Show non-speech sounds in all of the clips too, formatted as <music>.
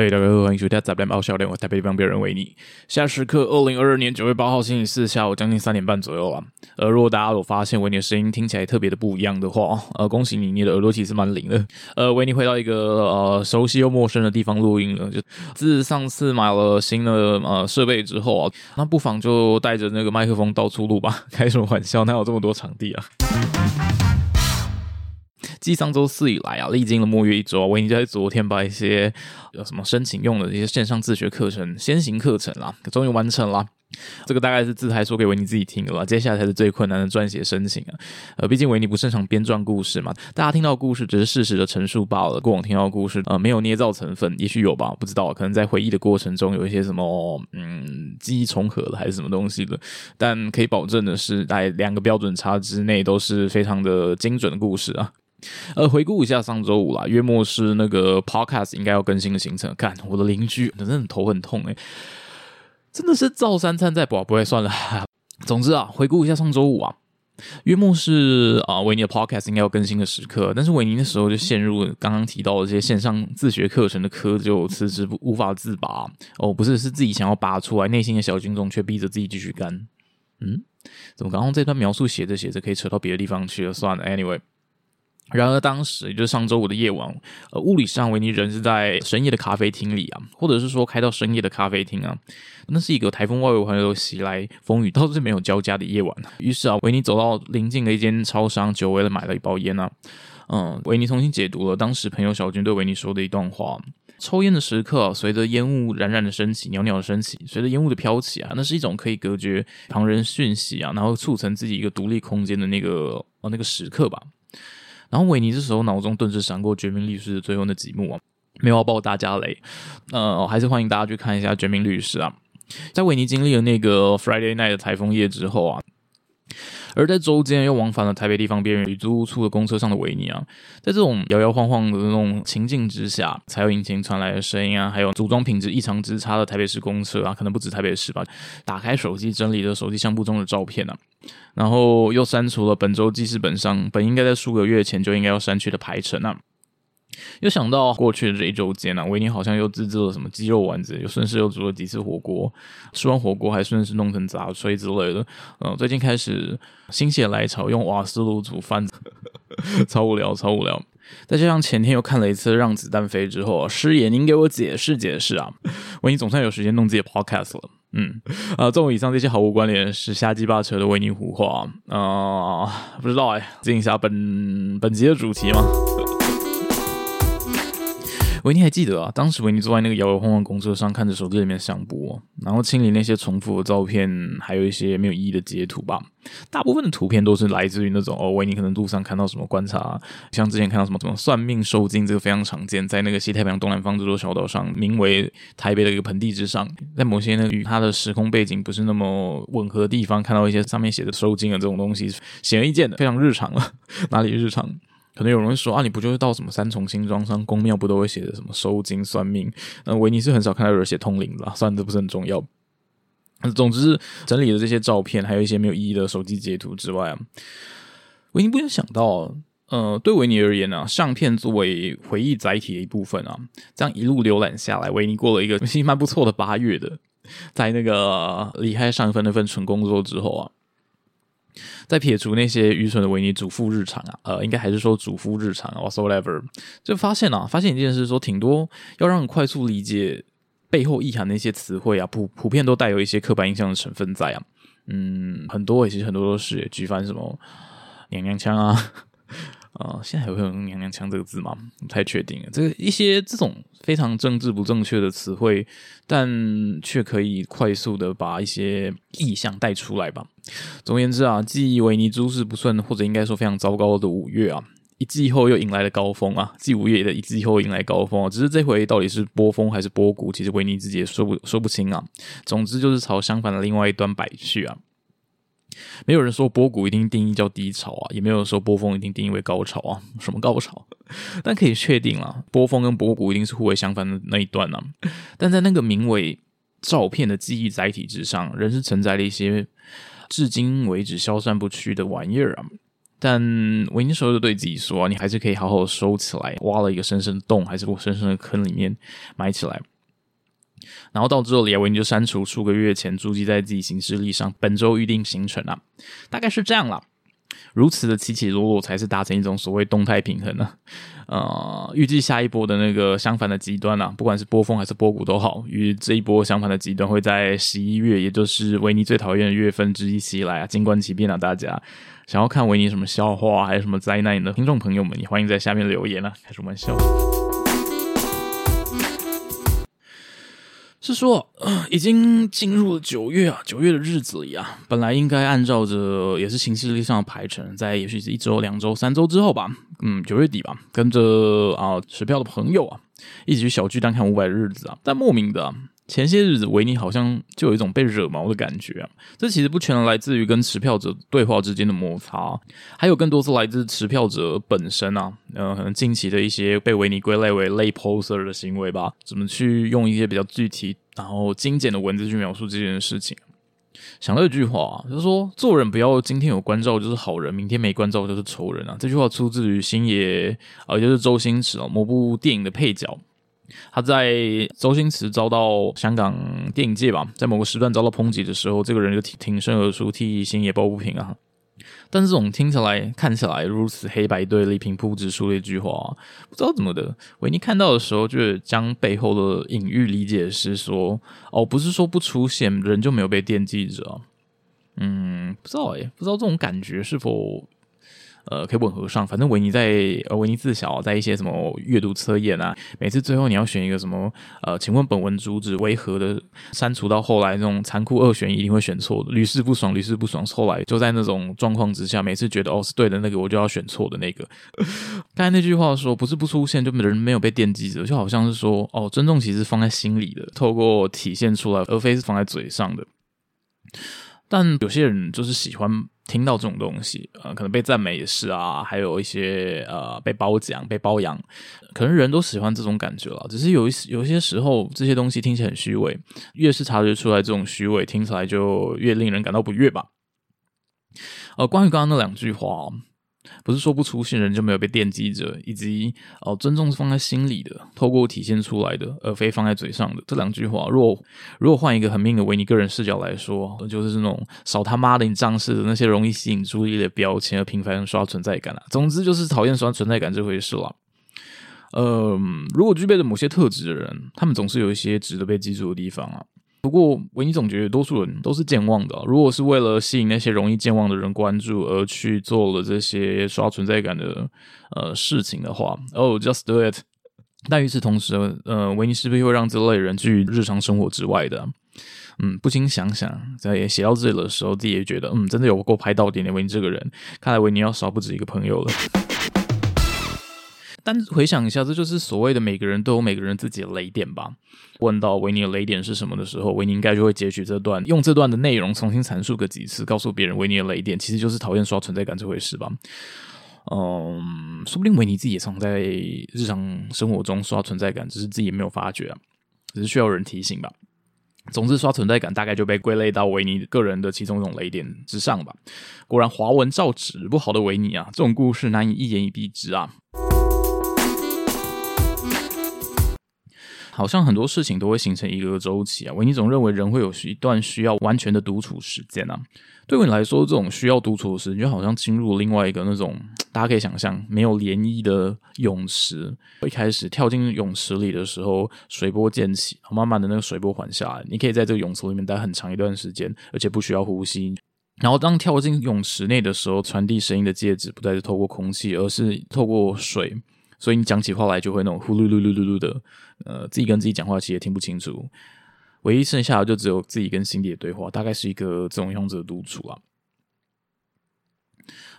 嘿，大家好，欢迎收听《杂谈爆笑脸》，我台北地方别人为你。现在时刻，二零二二年九月八号星期四下午将近三点半左右啊。呃，如果大家有发现维尼的声音听起来特别的不一样的话，呃，恭喜你，你的耳朵其实蛮灵的。呃，维尼回到一个呃熟悉又陌生的地方录音了。就自上次买了新的呃设备之后啊，那不妨就带着那个麦克风到处录吧。<laughs> 开什么玩笑？哪有这么多场地啊？继上周四以来啊，历经了末月一周，维尼在昨天把一些有什么申请用的一些线上自学课程先行课程啦，终于完成了。这个大概是自嗨说给维尼自己听的吧，接下来才是最困难的撰写申请啊。呃，毕竟维尼不擅长编撰故事嘛，大家听到故事只是事实的陈述罢了。过往听到故事，呃，没有捏造成分，也许有吧，不知道，可能在回忆的过程中有一些什么，嗯，记忆重合了还是什么东西的。但可以保证的是，在两个标准差之内，都是非常的精准的故事啊。呃，回顾一下上周五啦，月末是那个 podcast 应该要更新的行程。看我的邻居，真的头很痛哎，真的是照三餐在补，不会算了。<laughs> 总之啊，回顾一下上周五啊，月末是啊维尼的 podcast 应该要更新的时刻，但是维尼那时候就陷入刚刚提到的这些线上自学课程的窠，就辞职不无法自拔。哦，不是，是自己想要拔出来，内心的小军种却逼着自己继续干。嗯，怎么刚刚这段描述写着写着可以扯到别的地方去了？算了，anyway。然而，当时也就是上周五的夜晚，呃，物理上维尼人是在深夜的咖啡厅里啊，或者是说开到深夜的咖啡厅啊，那是一个台风外围环流袭来，风雨倒是没有交加的夜晚。于是啊，维尼走到邻近的一间超商，久违的买了一包烟啊。嗯，维尼重新解读了当时朋友小军对维尼说的一段话：抽烟的时刻，随着烟雾冉冉的升起，袅袅的升起，随着烟雾的飘起啊，那是一种可以隔绝旁人讯息啊，然后促成自己一个独立空间的那个呃那个时刻吧。然后维尼这时候脑中顿时闪过《绝命律师》的最后那几幕啊，没有要爆大家雷，呃，还是欢迎大家去看一下《绝命律师》啊。在维尼经历了那个 Friday Night 的台风夜之后啊，而在周间又往返了台北地方边缘与租屋处的公车上的维尼啊，在这种摇摇晃晃的那种情境之下，才有引擎传来的声音啊，还有组装品质异常之差的台北市公车啊，可能不止台北市吧，打开手机整理着手机相簿中的照片啊。然后又删除了本周记事本上本应该在数个月前就应该要删去的排程啊！又想到过去的这一周间啊，维尼好像又自制了什么鸡肉丸子，又顺势又煮了几次火锅，吃完火锅还顺势弄成杂炊之类的。嗯，最近开始心血来潮用瓦斯炉煮饭，<laughs> 超无聊，超无聊。再加上前天又看了一次《让子弹飞》之后，师爷您给我解释解释啊！维尼总算有时间弄自己 podcast 了。嗯，啊，综合以上这些毫无关联是瞎鸡巴扯的维尼胡话啊，不知道哎，进一下本本集的主题吗？维尼还记得啊，当时维尼坐在那个摇摇晃晃公车上，看着手机里面相簿，然后清理那些重复的照片，还有一些没有意义的截图吧。大部分的图片都是来自于那种哦，维尼可能路上看到什么观察，像之前看到什么什么算命收金，这个非常常见，在那个西太平洋东南方这座小岛上，名为台北的一个盆地之上，在某些呢与它的时空背景不是那么吻合的地方，看到一些上面写的收金的这种东西，显而易见的非常日常了，<laughs> 哪里日常？可能有人会说啊，你不就是到什么三重新庄上公庙不都会写的什么收金算命？那，维尼是很少看到有人写通灵的，算这不是很重要。总之，整理的这些照片，还有一些没有意义的手机截图之外啊，维尼不禁想到，呃，对维尼而言呢，相片作为回忆载体的一部分啊，这样一路浏览下来，维尼过了一个其 <laughs> 实蛮不错的八月的，在那个离开上一份那份纯工作之后啊。在撇除那些愚蠢的维尼主妇日常啊，呃，应该还是说主妇日常啊，whatsoever，就发现啊，发现一件事，说挺多要让你快速理解背后意涵的一些词汇啊，普普遍都带有一些刻板印象的成分在啊，嗯，很多其实很多都是举凡什么娘娘腔啊。啊，现在还会用“娘娘腔”这个字吗？不太确定。这个一些这种非常政治不正确的词汇，但却可以快速的把一些意象带出来吧。总而言之啊，继维尼诸事不顺，或者应该说非常糟糕的五月啊，一季后又迎来了高峰啊。继五月的一季后迎来高峰，只是这回到底是波峰还是波谷，其实维尼自己也说不说不清啊。总之就是朝相反的另外一端摆去啊。没有人说波谷一定定义叫低潮啊，也没有说波峰一定定义为高潮啊。<laughs> 什么高潮？<laughs> 但可以确定了，波峰跟波谷一定是互为相反的那一段呢。但在那个名为照片的记忆载体之上，仍是承载了一些至今为止消散不去的玩意儿啊。但维尼时候就对自己说：“你还是可以好好收起来，挖了一个深深的洞，还是我深深的坑里面埋起来。”然后到这里，维尼就删除数个月前注记在自己行事历上本周预定行程啊，大概是这样了。如此的起起落落，才是达成一种所谓动态平衡呢。呃，预计下一波的那个相反的极端啊，不管是波峰还是波谷都好，与这一波相反的极端会在十一月，也就是维尼最讨厌的月份之一袭来啊。静观其变啊，大家想要看维尼什么笑话，还有什么灾难的听众朋友们，也欢迎在下面留言啊，开什么玩笑。是说，已经进入了九月啊，九月的日子里啊，本来应该按照着也是行事历上的排程，在也许是一周、两周、三周之后吧，嗯，九月底吧，跟着啊持票的朋友啊，一起去小聚，单看五百日子啊，但莫名的。前些日子，维尼好像就有一种被惹毛的感觉啊。这其实不全来自于跟持票者对话之间的摩擦，还有更多是来自持票者本身啊。呃，可能近期的一些被维尼归类为类 poster 的行为吧。怎么去用一些比较具体然后精简的文字去描述这件事情？想到一句话，就是说做人不要今天有关照就是好人，明天没关照就是仇人啊。这句话出自于星爷啊，也就是周星驰啊，某部电影的配角。他在周星驰遭到香港电影界吧，在某个时段遭到抨击的时候，这个人就挺挺身而出，替星爷抱不平啊。但这种听起来、看起来如此黑白对立、平铺直述的一句话，不知道怎么的，维尼看到的时候，就将背后的隐喻理解是说，哦，不是说不出现人就没有被惦记着。嗯，不知道哎，不知道这种感觉是否。呃，可以吻合上。反正维尼在呃，维尼自小在一些什么阅读测验啊，每次最后你要选一个什么呃，请问本文主旨为何的？删除到后来那种残酷二选一，一定会选错的，屡试不爽，屡试不爽。后来就在那种状况之下，每次觉得哦是对的那个，我就要选错的那个。<laughs> 刚才那句话说，不是不出现，就人没有被惦记着，就好像是说哦，尊重其实放在心里的，透过体现出来，而非是放在嘴上的。但有些人就是喜欢听到这种东西，呃，可能被赞美也是啊，还有一些呃被褒奖、被褒扬，可能人都喜欢这种感觉了。只是有一有些时候，这些东西听起来很虚伪，越是察觉出来这种虚伪，听起来就越令人感到不悦吧。呃，关于刚刚那两句话。不是说不出现人就没有被惦记着，以及哦，尊重是放在心里的，透过体现出来的，而非放在嘴上的这两句话。若如果换一个很命的维尼个人视角来说，就是那种少他妈的你仗势的那些容易吸引注意力的标签，而频繁刷存在感啊。总之就是讨厌刷存在感这回事了。嗯，如果具备了某些特质的人，他们总是有一些值得被记住的地方啊。不过，维尼总觉得多数人都是健忘的。如果是为了吸引那些容易健忘的人关注而去做了这些刷存在感的呃事情的话，Oh, just do it。但与此同时，呃，维尼是不是会让这类人去日常生活之外的？嗯，不禁想想，在写到这里的时候，自己也觉得，嗯，真的有够拍到点的维尼这个人，看来维尼要少不止一个朋友了。但回想一下，这就是所谓的每个人都有每个人自己的雷点吧。问到维尼的雷点是什么的时候，维尼应该就会截取这段，用这段的内容重新阐述个几次，告诉别人维尼的雷点其实就是讨厌刷存在感这回事吧。嗯，说不定维尼自己也常在日常生活中刷存在感，只是自己没有发觉啊，只是需要有人提醒吧。总之，刷存在感大概就被归类到维尼个人的其中一种雷点之上吧。果然，华文造纸不好的维尼啊，这种故事难以一言以蔽之啊。好像很多事情都会形成一个周期啊。维尼总认为人会有一段需要完全的独处时间啊。对于你来说，这种需要独处的时间，就好像进入另外一个那种 <tsk> 大家可以想象没有涟漪的泳池。一开始跳进泳池里的时候，水波溅起，慢慢的那个水波缓下来，你可以在这个泳池里面待很长一段时间，而且不需要呼吸。然后当跳进泳池内的时候，传递声音的介质不再是透过空气，而是透过水。所以你讲起话来就会那种呼噜噜噜噜噜的，呃，自己跟自己讲话其实也听不清楚，唯一剩下的就只有自己跟心底的对话，大概是一个这种样子的独处啊。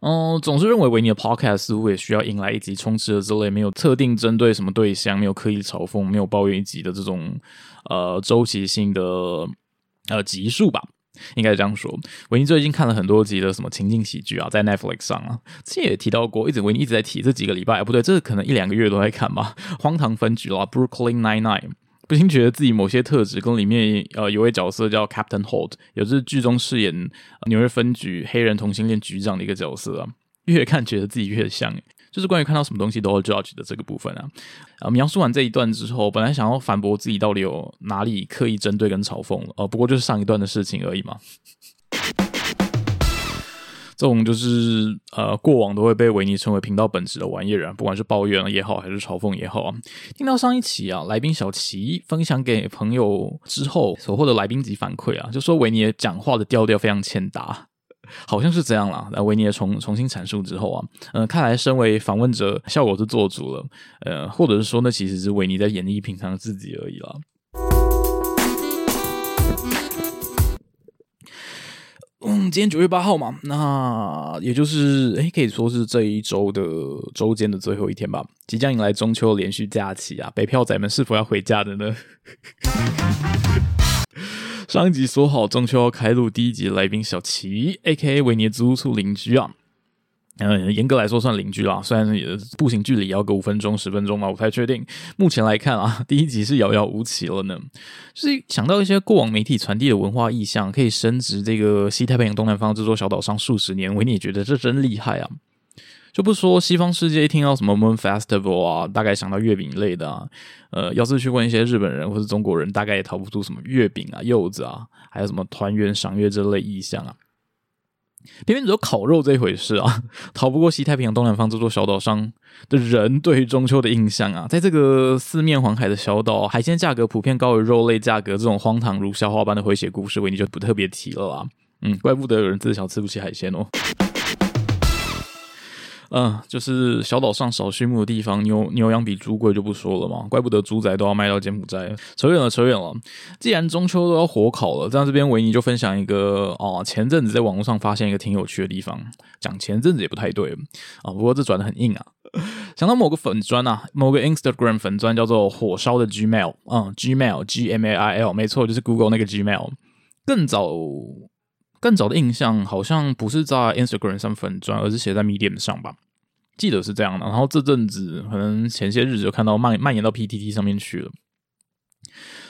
嗯，总是认为维尼的 podcast 似乎也需要迎来一集充斥着这类没有特定针对什么对象、没有刻意嘲讽、没有抱怨一集的这种呃周期性的呃集数吧。应该是这样说，维尼最近看了很多集的什么情景喜剧啊，在 Netflix 上啊，之前也提到过，一直维尼一直在提，这几个礼拜不对，这可能一两个月都在看吧，《荒唐分局》啦，《Brooklyn Nine Nine》，不禁觉得自己某些特质跟里面呃有位角色叫 Captain Holt，也是剧中饰演纽约分局黑人同性恋局长的一个角色啊，越看觉得自己越像，就是关于看到什么东西都要 judge 的这个部分啊。啊，描述完这一段之后，本来想要反驳自己到底有哪里刻意针对跟嘲讽了，哦，不过就是上一段的事情而已嘛。这种就是呃，过往都会被维尼称为频道本质的玩意儿啊，不管是抱怨也好，还是嘲讽也好啊。听到上一期啊，来宾小齐分享给朋友之后所获得来宾级反馈啊，就说维尼讲话的调调非常欠打，<laughs> 好像是这样啦。那维尼也重重新阐述之后啊，嗯，看来身为访问者效果是做足了，呃，或者是说那其实是维尼在演绎平常自己而已啦。嗯，今天九月八号嘛，那也就是诶，可以说是这一周的周间的最后一天吧。即将迎来中秋连续假期啊，北漂仔们是否要回家的呢？<laughs> 上一集说好中秋要开录第一集来宾小齐，A.K.A. 维尼租处邻居啊。嗯，严格来说算邻居啦，虽然也步行距离要个五分钟、十分钟嘛，我不太确定。目前来看啊，<laughs> 第一集是遥遥无期了呢。就是想到一些过往媒体传递的文化意象，可以升值这个西太平洋东南方这座小岛上数十年，维尼也觉得这真厉害啊！就不说西方世界一听到什么 Moon Festival 啊，大概想到月饼类的啊。呃，要是去问一些日本人或是中国人，大概也逃不出什么月饼啊、柚子啊，还有什么团圆赏月这类意象啊。偏偏只有烤肉这一回事啊，<laughs> 逃不过西太平洋东南方这座小岛上的人对于中秋的印象啊。在这个四面环海的小岛，海鲜价格普遍高于肉类价格，这种荒唐如笑话般的诙谐故事，维尼就不特别提了啊。嗯，怪不得有人自小吃不起海鲜哦。嗯，就是小岛上少畜牧的地方，牛牛羊比猪贵就不说了嘛，怪不得猪仔都要卖到柬埔寨。扯远了，扯远了。既然中秋都要火烤了，在这边维尼就分享一个哦，前阵子在网络上发现一个挺有趣的地方。讲前阵子也不太对啊，不过这转的很硬啊。想到某个粉砖啊，某个 Instagram 粉砖叫做火烧的 Gmail，嗯，Gmail G M A I L，没错，就是 Google 那个 Gmail。更早更早的印象好像不是在 Instagram 上粉砖，而是写在 Medium 上吧。记得是这样的，然后这阵子可能前些日子就看到蔓蔓延到 PTT 上面去了。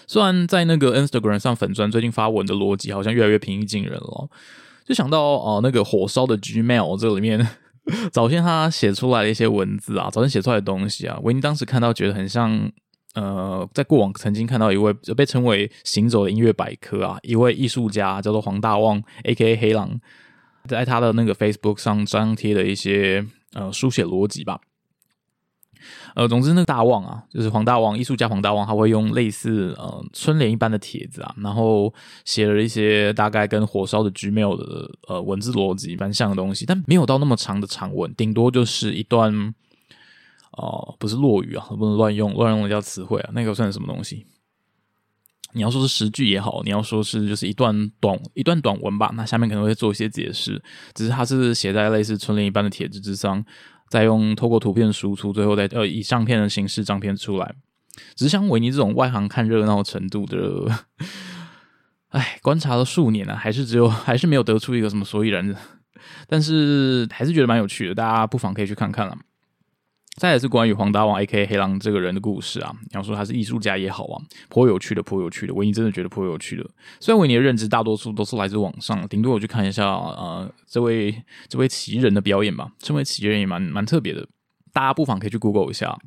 虽然在那个 Instagram 上粉砖最近发文的逻辑好像越来越平易近人了，就想到哦，那个火烧的 Gmail 这里面 <laughs> 早先他写出来的一些文字啊，早先写出来的东西啊，维尼当时看到觉得很像呃，在过往曾经看到一位被称为行走的音乐百科啊，一位艺术家叫做黄大旺 A.K.A 黑狼，在他的那个 Facebook 上张贴的一些。呃，书写逻辑吧。呃，总之，那个大旺啊，就是黄大旺，艺术家黄大旺，他会用类似呃春联一般的帖子啊，然后写了一些大概跟火烧的 Gmail 的呃文字逻辑蛮像的东西，但没有到那么长的长文，顶多就是一段哦，不是落语啊，不能乱用乱用叫词汇啊，那个算什么东西？你要说是十句也好，你要说是就是一段短一段短文吧，那下面可能会做一些解释。只是它是写在类似春联一般的帖子之上，再用透过图片输出，最后再呃以相片的形式张片出来。只是像维尼这种外行看热闹程度的，<laughs> 哎，观察了数年了，还是只有还是没有得出一个什么所以然的。但是还是觉得蛮有趣的，大家不妨可以去看看了。再也是关于黄大王 A.K. 黑狼这个人的故事啊，你要说他是艺术家也好啊，颇有趣的，颇有趣的。维尼真的觉得颇有趣的。虽然维尼的认知大多数都是来自网上，顶多我去看一下呃这位这位奇人的表演吧。这位奇人也蛮蛮特别的，大家不妨可以去 Google 一下。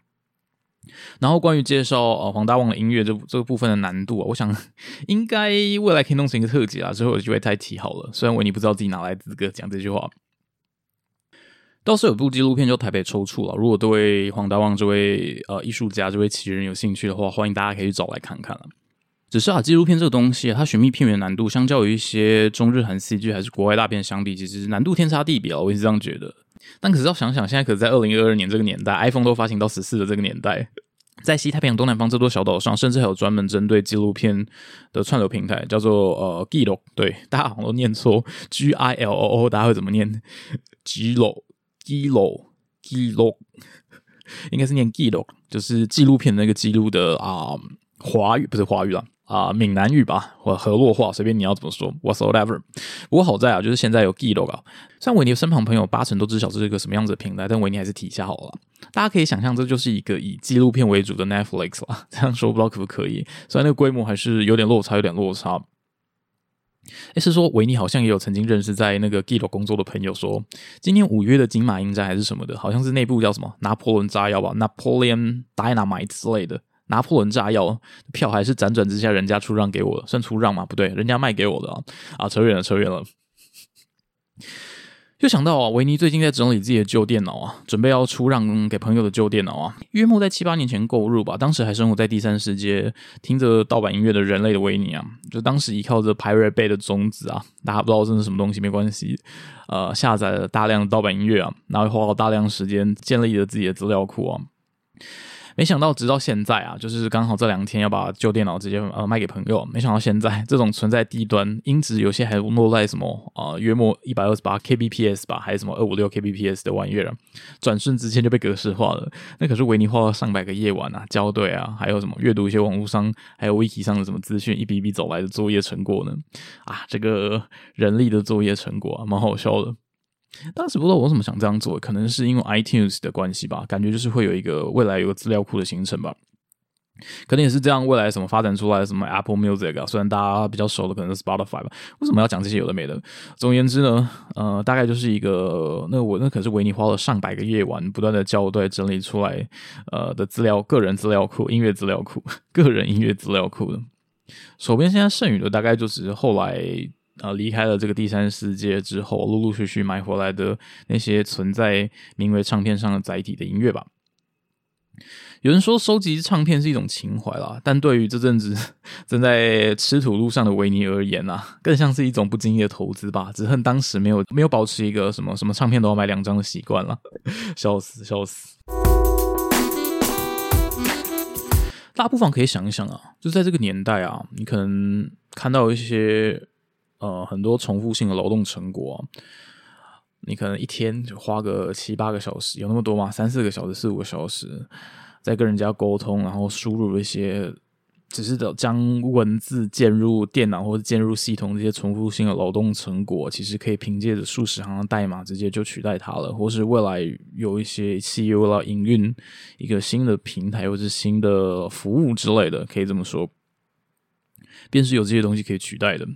然后关于介绍呃黄大王的音乐这这个部分的难度啊，我想 <laughs> 应该未来可以弄成一个特辑啊，之后有机会再提好了。虽然维尼不知道自己哪来资格讲这句话。倒是有部纪录片叫《台北抽搐》了。如果对黄大旺这位呃艺术家、这位奇人有兴趣的话，欢迎大家可以去找来看看了。只是啊，纪录片这个东西，它寻觅片源难度，相较于一些中日韩 CG 还是国外大片相比，其实难度天差地别啊。我也是这样觉得。但可是要想想，现在可是在二零二二年这个年代，iPhone 都发行到十四的这个年代，在西太平洋东南方这座小岛上，甚至还有专门针对纪录片的串流平台，叫做呃 Gilo。对，大家好像都念错，G I L O O，大家会怎么念？Gilo。记录记录 <laughs> 应该是念纪录，就是纪录片那个记录的啊，华语不是华语了啊，闽南语吧，或河洛话，随便你要怎么说，whatever。不过好在啊，就是现在有纪录啊，像维尼身旁朋友八成都知晓这是一个什么样子的平台，但维尼还是提一下好了。大家可以想象，这就是一个以纪录片为主的 Netflix 啦。这样说不知道可不可以？虽然那个规模还是有点落差，有点落差。诶，是说维尼好像也有曾经认识在那个 g i l o 工作的朋友，说今年五月的金马影展还是什么的，好像是内部叫什么拿破仑炸药吧，Napoleon Dynamite 之类的，拿破仑炸药票还是辗转之下人家出让给我的，算出让嘛？不对，人家卖给我的啊！啊，扯远了，扯远了。就想到啊，维尼最近在整理自己的旧电脑啊，准备要出让给朋友的旧电脑啊。约莫在七八年前购入吧，当时还生活在第三世界，听着盗版音乐的人类的维尼啊，就当时依靠着 Pirate Bay 的种子啊，大家不知道这是什么东西没关系，呃，下载了大量的盗版音乐啊，然后花了大量时间建立了自己的资料库啊。没想到，直到现在啊，就是刚好这两天要把旧电脑直接呃卖给朋友。没想到现在这种存在低端音质有些还落在什么啊约莫一百二十八 kbps 吧，还是什么二五六 kbps 的玩意儿，转瞬之间就被格式化了。那可是维尼花了上百个夜晚啊，校对啊，还有什么阅读一些网络上还有 wiki 上的什么资讯，一笔笔走来的作业成果呢？啊，这个人力的作业成果啊，蛮好笑的。当时不知道我为什么想这样做，可能是因为 iTunes 的关系吧，感觉就是会有一个未来有个资料库的形成吧，可能也是这样，未来什么发展出来什么 Apple Music 啊，虽然大家比较熟的可能是 Spotify 吧，为什么要讲这些有的没的？总而言之呢，呃，大概就是一个那我那可是维尼花了上百个夜晚，不断的校对整理出来呃的资料，个人资料库、音乐资料库、个人音乐资料库的。手边现在剩余的大概就是后来。啊，离开了这个第三世界之后，陆陆续续买回来的那些存在名为唱片上的载体的音乐吧。有人说收集唱片是一种情怀啦，但对于这阵子 <laughs> 正在吃土路上的维尼而言啊，更像是一种不经意的投资吧。只恨当时没有没有保持一个什么什么唱片都要买两张的习惯了，笑死笑死。大家不妨可以想一想啊，就在这个年代啊，你可能看到一些。呃，很多重复性的劳动成果，你可能一天就花个七八个小时，有那么多吗？三四个小时、四五个小时，在跟人家沟通，然后输入一些，只是将文字建入电脑或者建入系统这些重复性的劳动成果，其实可以凭借着数十行的代码直接就取代它了，或是未来有一些企业为了营运一个新的平台或者新的服务之类的，可以这么说，便是有这些东西可以取代的。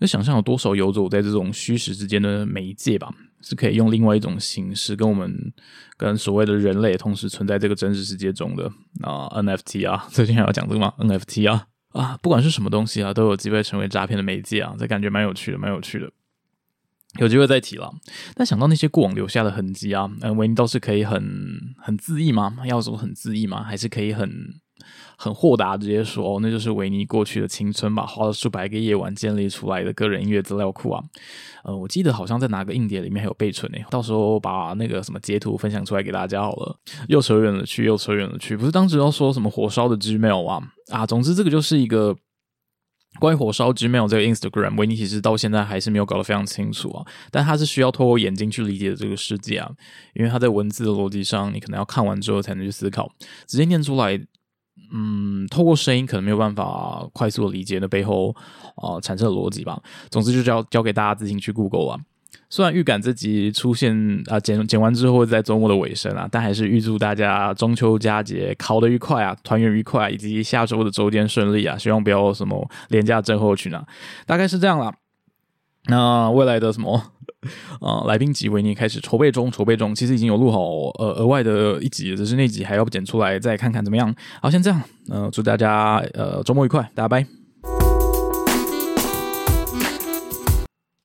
那想象有多少游走在这种虚实之间的媒介吧，是可以用另外一种形式跟我们跟所谓的人类同时存在这个真实世界中的啊 NFT 啊，最近还要讲这个吗？NFT 啊啊，不管是什么东西啊，都有机会成为诈骗的媒介啊，这感觉蛮有趣的，蛮有趣的，有机会再提了。但想到那些过往留下的痕迹啊，嗯，维尼倒是可以很很恣意吗？要说很恣意吗？还是可以很？很豁达，直接说，那就是维尼过去的青春吧，花了数百个夜晚建立出来的个人音乐资料库啊。呃，我记得好像在哪个硬碟里面还有备存呢，到时候把那个什么截图分享出来给大家好了。又扯远了去，又扯远了去，不是当时要说什么火烧的 Gmail 啊啊，总之这个就是一个关于火烧 Gmail 这个 Instagram，维尼其实到现在还是没有搞得非常清楚啊，但他是需要透过眼睛去理解这个世界啊，因为他在文字的逻辑上，你可能要看完之后才能去思考，直接念出来。嗯，透过声音可能没有办法快速的理解那背后啊产生的逻辑吧。总之就交交给大家自行去 Google 啊。虽然预感这集出现啊剪剪完之后在周末的尾声啊，但还是预祝大家中秋佳节考得愉快啊，团圆愉快，以及下周的周间顺利啊。希望不要什么廉价症候群啊。大概是这样啦。那未来的什么？啊，<laughs> 来宾集为你开始筹备中，筹备中，其实已经有录好呃额外的一集，只是那集还要剪出来，再看看怎么样。好，先这样，呃，祝大家呃周末愉快，大家拜。